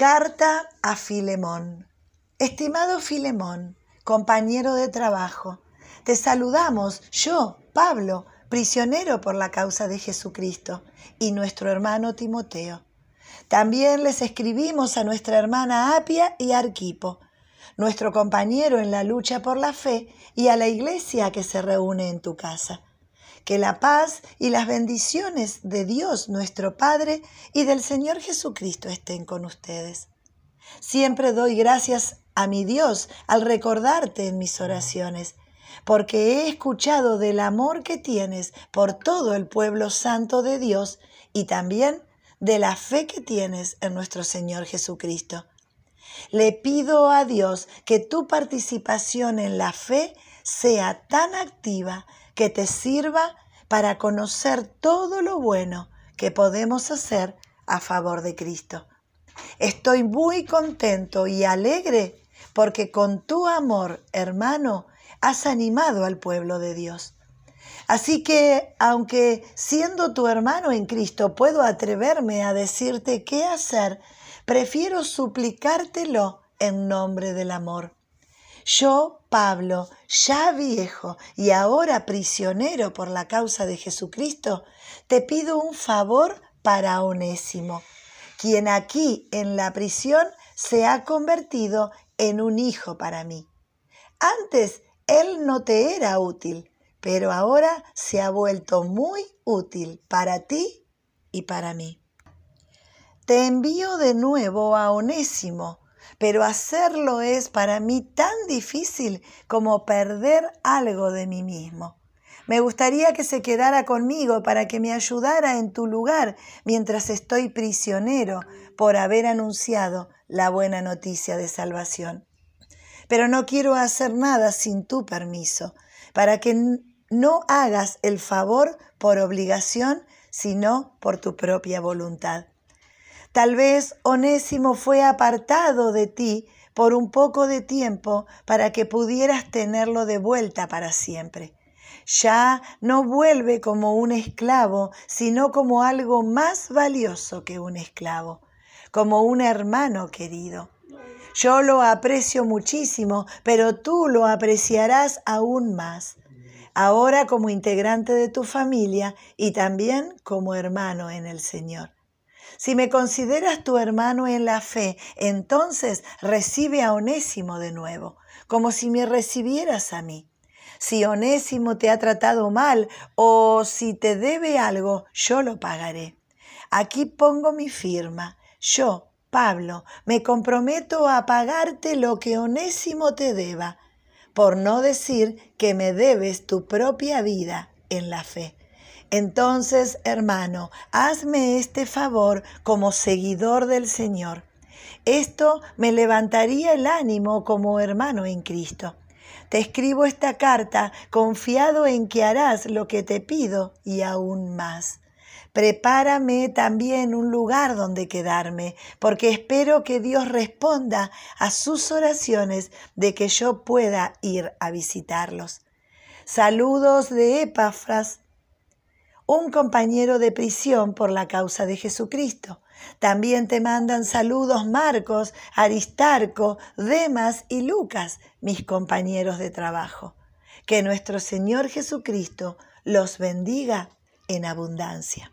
Carta a Filemón. Estimado Filemón, compañero de trabajo, te saludamos yo, Pablo, prisionero por la causa de Jesucristo, y nuestro hermano Timoteo. También les escribimos a nuestra hermana Apia y Arquipo, nuestro compañero en la lucha por la fe, y a la iglesia que se reúne en tu casa. Que la paz y las bendiciones de Dios nuestro Padre y del Señor Jesucristo estén con ustedes. Siempre doy gracias a mi Dios al recordarte en mis oraciones, porque he escuchado del amor que tienes por todo el pueblo santo de Dios y también de la fe que tienes en nuestro Señor Jesucristo. Le pido a Dios que tu participación en la fe sea tan activa que te sirva para conocer todo lo bueno que podemos hacer a favor de Cristo. Estoy muy contento y alegre porque con tu amor, hermano, has animado al pueblo de Dios. Así que, aunque siendo tu hermano en Cristo puedo atreverme a decirte qué hacer, prefiero suplicártelo en nombre del amor. Yo, Pablo, ya viejo y ahora prisionero por la causa de Jesucristo, te pido un favor para Onésimo, quien aquí en la prisión se ha convertido en un hijo para mí. Antes él no te era útil, pero ahora se ha vuelto muy útil para ti y para mí. Te envío de nuevo a Onésimo, pero hacerlo es para mí tan difícil como perder algo de mí mismo. Me gustaría que se quedara conmigo para que me ayudara en tu lugar mientras estoy prisionero por haber anunciado la buena noticia de salvación. Pero no quiero hacer nada sin tu permiso, para que no hagas el favor por obligación, sino por tu propia voluntad. Tal vez Onésimo fue apartado de ti por un poco de tiempo para que pudieras tenerlo de vuelta para siempre. Ya no vuelve como un esclavo, sino como algo más valioso que un esclavo, como un hermano querido. Yo lo aprecio muchísimo, pero tú lo apreciarás aún más, ahora como integrante de tu familia y también como hermano en el Señor. Si me consideras tu hermano en la fe, entonces recibe a Onésimo de nuevo, como si me recibieras a mí. Si Onésimo te ha tratado mal o si te debe algo, yo lo pagaré. Aquí pongo mi firma. Yo, Pablo, me comprometo a pagarte lo que Onésimo te deba, por no decir que me debes tu propia vida en la fe. Entonces, hermano, hazme este favor como seguidor del Señor. Esto me levantaría el ánimo como hermano en Cristo. Te escribo esta carta confiado en que harás lo que te pido y aún más. Prepárame también un lugar donde quedarme, porque espero que Dios responda a sus oraciones de que yo pueda ir a visitarlos. Saludos de Epafras, un compañero de prisión por la causa de Jesucristo. También te mandan saludos Marcos, Aristarco, Demas y Lucas, mis compañeros de trabajo. Que nuestro Señor Jesucristo los bendiga en abundancia.